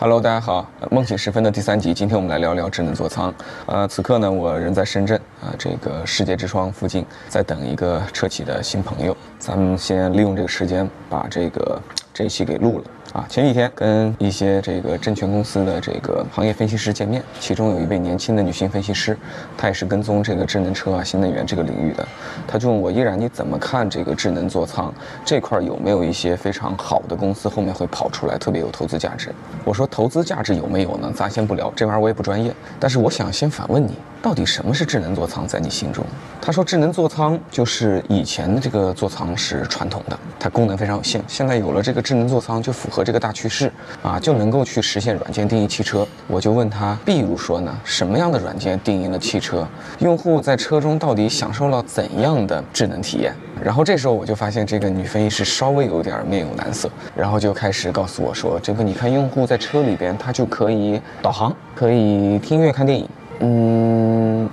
Hello，大家好，梦醒时分的第三集，今天我们来聊聊智能座舱。呃，此刻呢，我人在深圳啊，这个世界之窗附近，在等一个车企的新朋友。咱们先利用这个时间，把这个这一期给录了。啊，前几天跟一些这个证券公司的这个行业分析师见面，其中有一位年轻的女性分析师，她也是跟踪这个智能车啊、新能源这个领域的。她就问我：依然你怎么看这个智能座舱这块有没有一些非常好的公司后面会跑出来，特别有投资价值？我说投资价值有没有呢？咱先不聊，这玩意儿我也不专业。但是我想先反问你。到底什么是智能座舱？在你心中，他说智能座舱就是以前的这个座舱是传统的，它功能非常有限。现在有了这个智能座舱，就符合这个大趋势啊，就能够去实现软件定义汽车。我就问他，比如说呢，什么样的软件定义了汽车？用户在车中到底享受了怎样的智能体验？然后这时候我就发现这个女分析师稍微有点面有难色，然后就开始告诉我说，这个你看用户在车里边，他就可以导航，可以听音乐、看电影。嗯，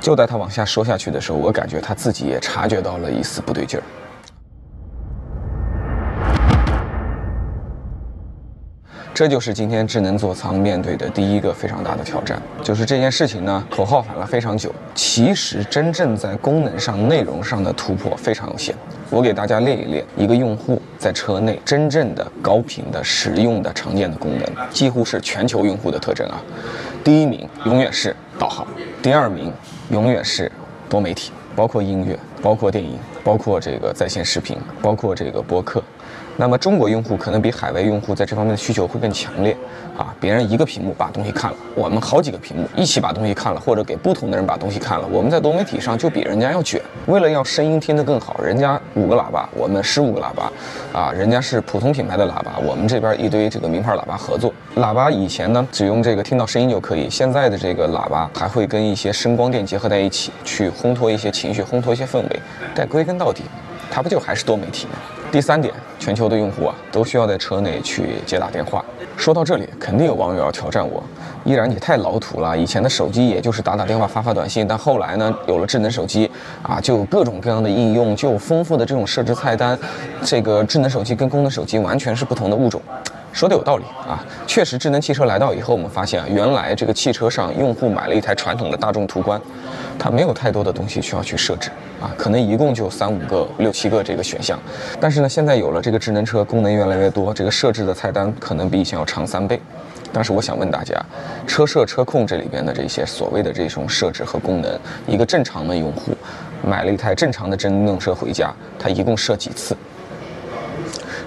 就在他往下说下去的时候，我感觉他自己也察觉到了一丝不对劲儿。这就是今天智能座舱面对的第一个非常大的挑战，就是这件事情呢，口号喊了非常久，其实真正在功能上、内容上的突破非常有限。我给大家列一列一个用户在车内真正的高频的实用的常见的功能，几乎是全球用户的特征啊。第一名永远是导航，第二名永远是多媒体，包括音乐，包括电影，包括这个在线视频，包括这个播客。那么中国用户可能比海外用户在这方面的需求会更强烈，啊，别人一个屏幕把东西看了，我们好几个屏幕一起把东西看了，或者给不同的人把东西看了，我们在多媒体上就比人家要卷。为了要声音听得更好，人家五个喇叭，我们十五个喇叭，啊，人家是普通品牌的喇叭，我们这边一堆这个名牌喇叭合作。喇叭以前呢只用这个听到声音就可以，现在的这个喇叭还会跟一些声光电结合在一起，去烘托一些情绪，烘托一些氛围。但归根到底，它不就还是多媒体吗？第三点，全球的用户啊，都需要在车内去接打电话。说到这里，肯定有网友要挑战我，依然你太老土了。以前的手机也就是打打电话、发发短信，但后来呢，有了智能手机啊，就有各种各样的应用，就有丰富的这种设置菜单。这个智能手机跟功能手机完全是不同的物种。说的有道理啊，确实，智能汽车来到以后，我们发现啊，原来这个汽车上用户买了一台传统的大众途观，它没有太多的东西需要去设置啊，可能一共就三五个、六七个这个选项。但是呢，现在有了这个智能车，功能越来越多，这个设置的菜单可能比以前要长三倍。但是我想问大家，车设、车控这里边的这些所谓的这种设置和功能，一个正常的用户买了一台正常的智能车回家，他一共设几次？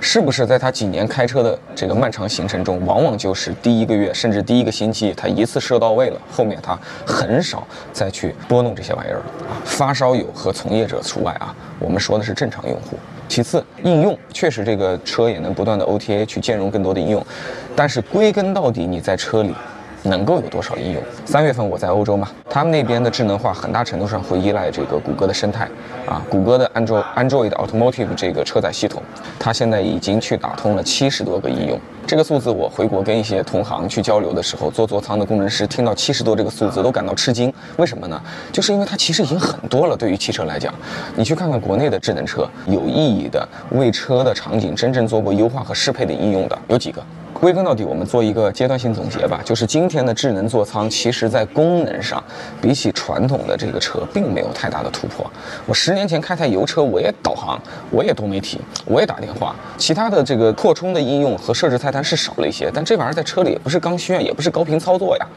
是不是在他几年开车的这个漫长行程中，往往就是第一个月甚至第一个星期，他一次射到位了，后面他很少再去拨弄这些玩意儿了啊？发烧友和从业者除外啊，我们说的是正常用户。其次，应用确实这个车也能不断的 OTA 去兼容更多的应用，但是归根到底，你在车里。能够有多少应用？三月份我在欧洲嘛，他们那边的智能化很大程度上会依赖这个谷歌的生态啊，谷歌的 Android Android Automotive 这个车载系统，它现在已经去打通了七十多个应用。这个数字我回国跟一些同行去交流的时候，做座舱的工程师听到七十多这个数字都感到吃惊。为什么呢？就是因为它其实已经很多了。对于汽车来讲，你去看看国内的智能车，有意义的为车的场景真正做过优化和适配的应用的有几个？归根到底，我们做一个阶段性总结吧。就是今天的智能座舱，其实在功能上，比起传统的这个车，并没有太大的突破。我十年前开台油车，我也导航，我也多媒体，我也打电话，其他的这个扩充的应用和设置菜单是少了一些。但这玩意儿在车里也不是刚需啊，也不是高频操作呀。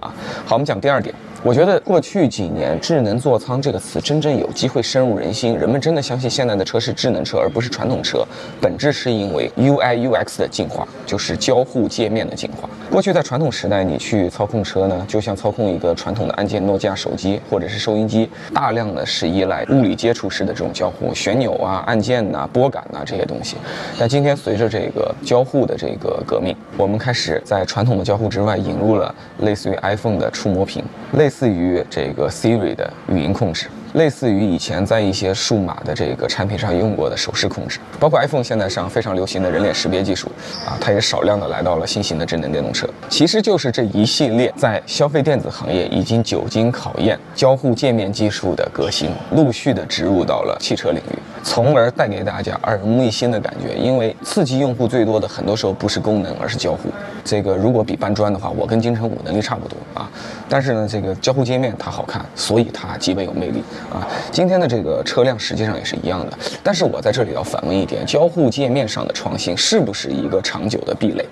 啊，好，我们讲第二点。我觉得过去几年“智能座舱”这个词真正有机会深入人心，人们真的相信现在的车是智能车而不是传统车，本质是因为 UI UX 的进化，就是交互界面的进化。过去在传统时代，你去操控车呢，就像操控一个传统的按键诺基亚手机或者是收音机，大量的是依赖物理接触式的这种交互，旋钮啊、按键呐、拨杆呐这些东西。但今天随着这个交互的这个革命，我们开始在传统的交互之外引入了类似于 iPhone 的触摸屏，类。似于这个 Siri 的语音控制，类似于以前在一些数码的这个产品上用过的手势控制，包括 iPhone 现在上非常流行的人脸识别技术啊，它也少量的来到了新型的智能电动车。其实就是这一系列在消费电子行业已经久经考验交互界面技术的革新，陆续的植入到了汽车领域，从而带给大家耳目一新的感觉。因为刺激用户最多的很多时候不是功能，而是交互。这个如果比搬砖的话，我跟金城武能力差不多啊，但是呢，这个交互界面它好看，所以它极为有魅力啊。今天的这个车辆实际上也是一样的，但是我在这里要反问一点：交互界面上的创新是不是一个长久的壁垒？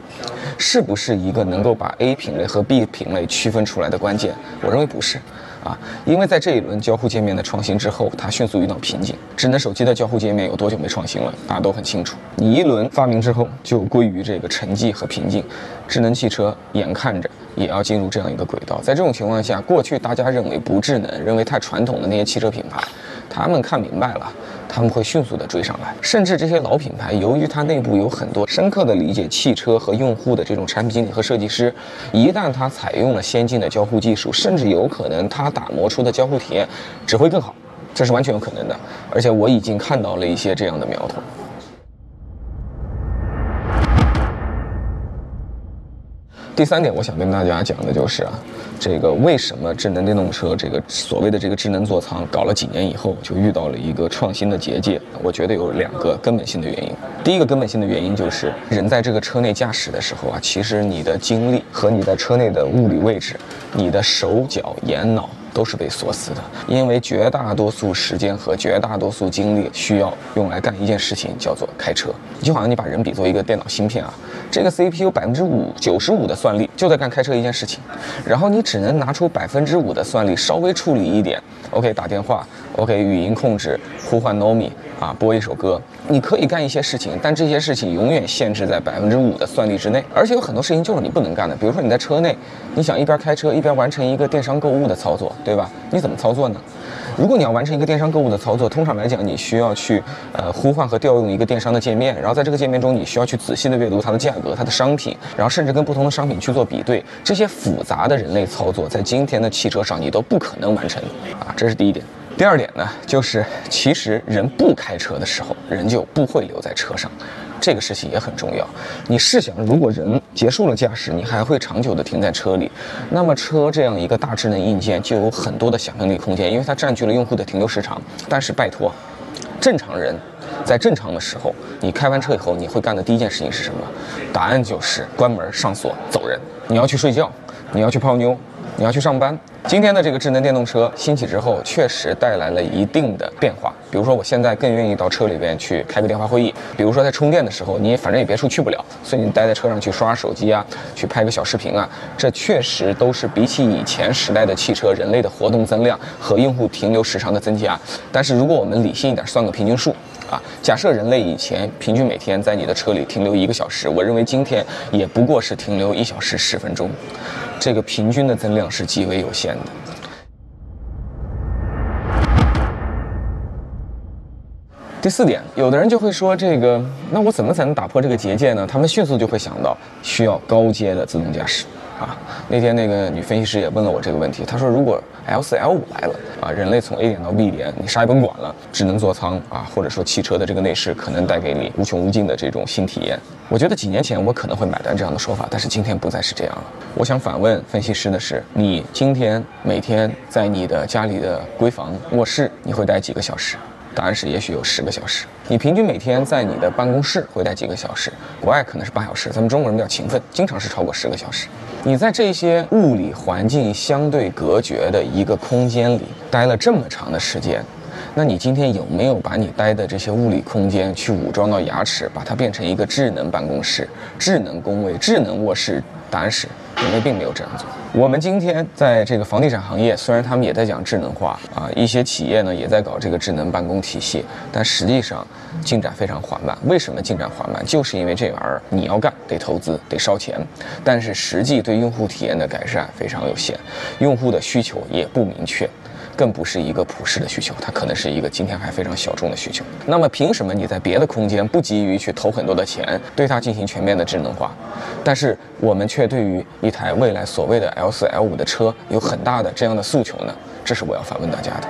是不是一个能够把 A 品类和 B 品类区分出来的关键？我认为不是。啊，因为在这一轮交互界面的创新之后，它迅速遇到瓶颈。智能手机的交互界面有多久没创新了？大家都很清楚。你一轮发明之后，就归于这个沉寂和瓶颈。智能汽车眼看着也要进入这样一个轨道。在这种情况下，过去大家认为不智能、认为太传统的那些汽车品牌，他们看明白了。他们会迅速的追上来，甚至这些老品牌，由于它内部有很多深刻的理解汽车和用户的这种产品经理和设计师，一旦它采用了先进的交互技术，甚至有可能它打磨出的交互体验只会更好，这是完全有可能的。而且我已经看到了一些这样的苗头。第三点，我想跟大家讲的就是啊，这个为什么智能电动车这个所谓的这个智能座舱搞了几年以后就遇到了一个创新的结界？我觉得有两个根本性的原因。第一个根本性的原因就是人在这个车内驾驶的时候啊，其实你的精力和你在车内的物理位置，你的手脚眼脑。都是被锁死的，因为绝大多数时间和绝大多数精力需要用来干一件事情，叫做开车。就好像你把人比作一个电脑芯片啊，这个 CPU 百分之五九十五的算力就在干开车一件事情，然后你只能拿出百分之五的算力稍微处理一点，OK 打电话，OK 语音控制，呼唤 Nomi 啊，播一首歌。你可以干一些事情，但这些事情永远限制在百分之五的算力之内，而且有很多事情就是你不能干的。比如说你在车内，你想一边开车一边完成一个电商购物的操作，对吧？你怎么操作呢？如果你要完成一个电商购物的操作，通常来讲，你需要去呃呼唤和调用一个电商的界面，然后在这个界面中，你需要去仔细的阅读它的价格、它的商品，然后甚至跟不同的商品去做比对。这些复杂的人类操作，在今天的汽车上你都不可能完成啊，这是第一点。第二点呢，就是其实人不开车的时候，人就不会留在车上，这个事情也很重要。你试想，如果人结束了驾驶，你还会长久的停在车里，那么车这样一个大智能硬件就有很多的想象力空间，因为它占据了用户的停留时长。但是拜托，正常人，在正常的时候，你开完车以后，你会干的第一件事情是什么？答案就是关门上锁走人。你要去睡觉，你要去泡妞。你要去上班，今天的这个智能电动车兴起之后，确实带来了一定的变化。比如说，我现在更愿意到车里边去开个电话会议。比如说，在充电的时候，你反正也别处去不了，所以你待在车上去刷刷手机啊，去拍个小视频啊，这确实都是比起以前时代的汽车，人类的活动增量和用户停留时长的增加。但是，如果我们理性一点，算个平均数啊，假设人类以前平均每天在你的车里停留一个小时，我认为今天也不过是停留一小时十分钟。这个平均的增量是极为有限的。第四点，有的人就会说，这个那我怎么才能打破这个结界呢？他们迅速就会想到需要高阶的自动驾驶。啊，那天那个女分析师也问了我这个问题。她说，如果 L 四 L 五来了啊，人类从 A 点到 B 点，你啥也甭管了，智能座舱啊，或者说汽车的这个内饰，可能带给你无穷无尽的这种新体验。我觉得几年前我可能会买单这样的说法，但是今天不再是这样了。我想反问分析师的是，你今天每天在你的家里的闺房卧室，你会待几个小时？答案是，也许有十个小时。你平均每天在你的办公室会待几个小时？国外可能是八小时，咱们中国人比较勤奋，经常是超过十个小时。你在这些物理环境相对隔绝的一个空间里待了这么长的时间，那你今天有没有把你待的这些物理空间去武装到牙齿，把它变成一个智能办公室、智能工位、智能卧室？答案是。因为并没有这样做。我们今天在这个房地产行业，虽然他们也在讲智能化啊，一些企业呢也在搞这个智能办公体系，但实际上进展非常缓慢。为什么进展缓慢？就是因为这玩意儿你要干得投资得烧钱，但是实际对用户体验的改善非常有限，用户的需求也不明确。更不是一个普世的需求，它可能是一个今天还非常小众的需求。那么，凭什么你在别的空间不急于去投很多的钱，对它进行全面的智能化，但是我们却对于一台未来所谓的 L 四 L 五的车有很大的这样的诉求呢？这是我要反问大家的。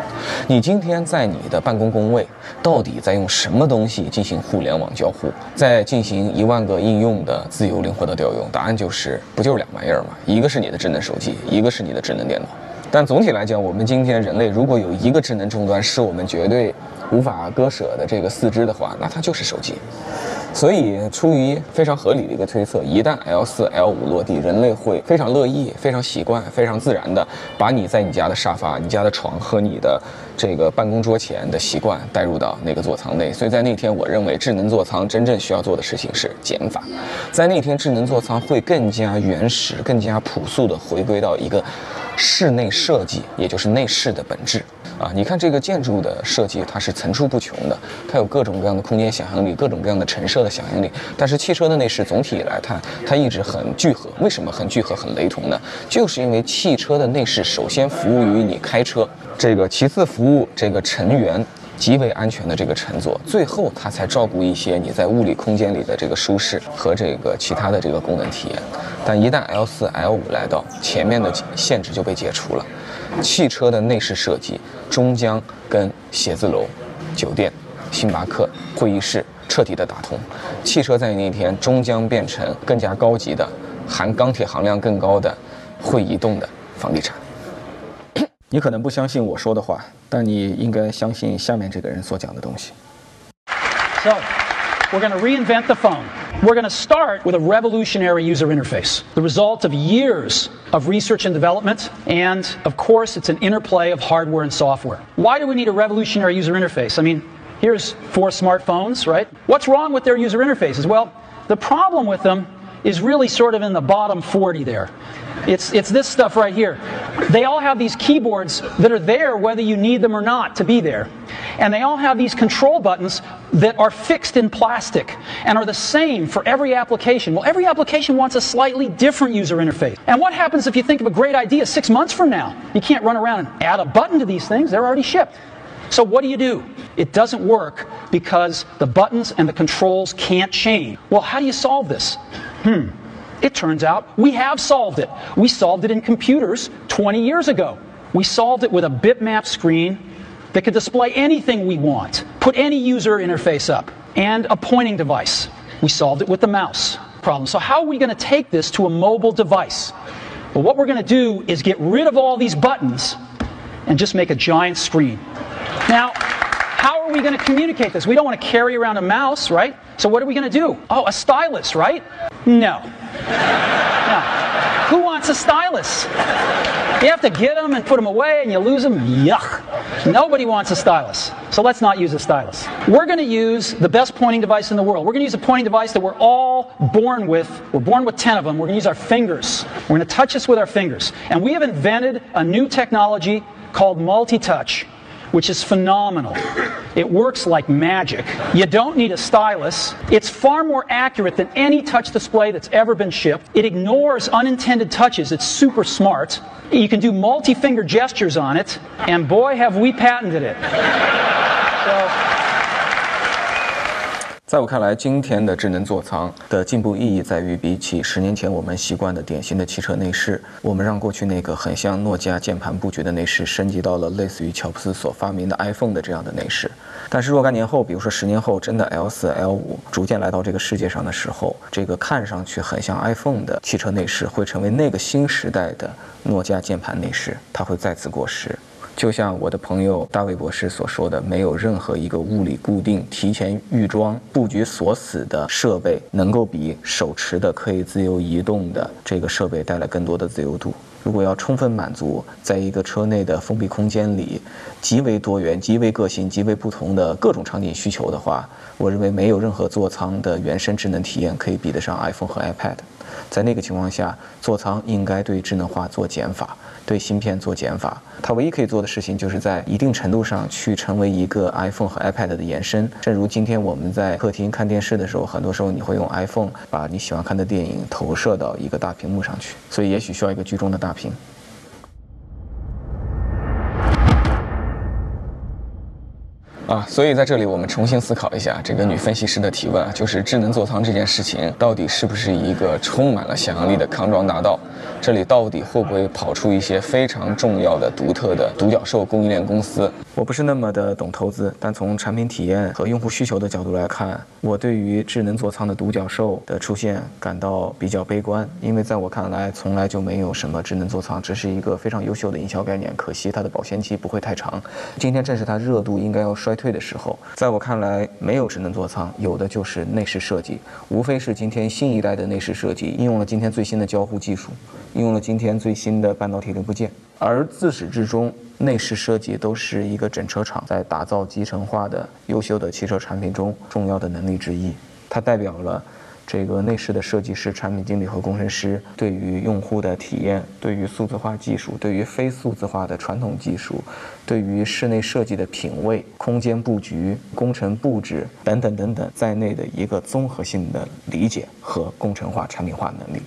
你今天在你的办公工位，到底在用什么东西进行互联网交互，在进行一万个应用的自由灵活的调用？答案就是，不就是两玩意儿吗？一个是你的智能手机，一个是你的智能电脑。但总体来讲，我们今天人类如果有一个智能终端是我们绝对无法割舍的这个四肢的话，那它就是手机。所以，出于非常合理的一个推测，一旦 L 四、L 五落地，人类会非常乐意、非常习惯、非常自然的把你在你家的沙发、你家的床和你的这个办公桌前的习惯带入到那个座舱内。所以在那天，我认为智能座舱真正需要做的事情是减法。在那天，智能座舱会更加原始、更加朴素的回归到一个室内设计，也就是内饰的本质。啊，你看这个建筑的设计，它是层出不穷的，它有各种各样的空间想象力，各种各样的陈设的想象力。但是汽车的内饰总体来看，它一直很聚合。为什么很聚合、很雷同呢？就是因为汽车的内饰首先服务于你开车，这个其次服务这个成员极为安全的这个乘坐，最后它才照顾一些你在物理空间里的这个舒适和这个其他的这个功能体验。但一旦 L 四、L 五来到，前面的限制就被解除了。汽车的内饰设计终将跟写字楼、酒店、星巴克、会议室彻底的打通。汽车在那一天终将变成更加高级的、含钢铁含量更高的、会移动的房地产。你可能不相信我说的话，但你应该相信下面这个人所讲的东西。So, we're going to reinvent the phone. We're going to start with a revolutionary user interface, the result of years of research and development, and of course, it's an interplay of hardware and software. Why do we need a revolutionary user interface? I mean, here's four smartphones, right? What's wrong with their user interfaces? Well, the problem with them is really sort of in the bottom 40 there. It's, it's this stuff right here. They all have these keyboards that are there whether you need them or not to be there. And they all have these control buttons that are fixed in plastic and are the same for every application. Well, every application wants a slightly different user interface. And what happens if you think of a great idea six months from now? You can't run around and add a button to these things, they're already shipped. So what do you do? It doesn't work because the buttons and the controls can't change. Well, how do you solve this? Hmm. It turns out we have solved it. We solved it in computers 20 years ago. We solved it with a bitmap screen that could display anything we want, put any user interface up, and a pointing device. We solved it with the mouse problem. So, how are we going to take this to a mobile device? Well, what we're going to do is get rid of all these buttons and just make a giant screen. Now, how are we going to communicate this? We don't want to carry around a mouse, right? So, what are we going to do? Oh, a stylus, right? No. Who wants a stylus? You have to get them and put them away and you lose them. Yuck. Nobody wants a stylus. So let's not use a stylus. We're going to use the best pointing device in the world. We're going to use a pointing device that we're all born with. We're born with 10 of them. We're going to use our fingers. We're going to touch this with our fingers. And we have invented a new technology called multi touch which is phenomenal. It works like magic. You don't need a stylus. It's far more accurate than any touch display that's ever been shipped. It ignores unintended touches. It's super smart. You can do multi finger gestures on it, and boy, have we patented it. So, 在我看来，今天的智能座舱的进步意义在于，比起十年前我们习惯的典型的汽车内饰，我们让过去那个很像诺基亚键盘布局的内饰，升级到了类似于乔布斯所发明的 iPhone 的这样的内饰。但是若干年后，比如说十年后，真的 L 四、L 五逐渐来到这个世界上的时候，这个看上去很像 iPhone 的汽车内饰，会成为那个新时代的诺基亚键盘内饰，它会再次过时。就像我的朋友大卫博士所说的，没有任何一个物理固定、提前预装、布局锁死的设备，能够比手持的可以自由移动的这个设备带来更多的自由度。如果要充分满足在一个车内的封闭空间里极为多元、极为个性、极为不同的各种场景需求的话，我认为没有任何座舱的原生智能体验可以比得上 iPhone 和 iPad。在那个情况下，座舱应该对智能化做减法。对芯片做减法，它唯一可以做的事情，就是在一定程度上去成为一个 iPhone 和 iPad 的延伸。正如今天我们在客厅看电视的时候，很多时候你会用 iPhone 把你喜欢看的电影投射到一个大屏幕上去，所以也许需要一个居中的大屏。啊，所以在这里我们重新思考一下这个女分析师的提问，就是智能座舱这件事情到底是不是一个充满了想象力的康庄大道？这里到底会不会跑出一些非常重要的、独特的独角兽供应链公司？我不是那么的懂投资，但从产品体验和用户需求的角度来看，我对于智能座舱的独角兽的出现感到比较悲观，因为在我看来，从来就没有什么智能座舱，这是一个非常优秀的营销概念，可惜它的保鲜期不会太长。今天正是它热度应该要衰退的时候，在我看来，没有智能座舱，有的就是内饰设计，无非是今天新一代的内饰设计应用了今天最新的交互技术，应用了今天最新的半导体零部件，而自始至终。内饰设计都是一个整车厂在打造集成化的优秀的汽车产品中重要的能力之一。它代表了这个内饰的设计师、产品经理和工程师对于用户的体验、对于数字化技术、对于非数字化的传统技术、对于室内设计的品味、空间布局、工程布置等等等等在内的一个综合性的理解和工程化、产品化能力。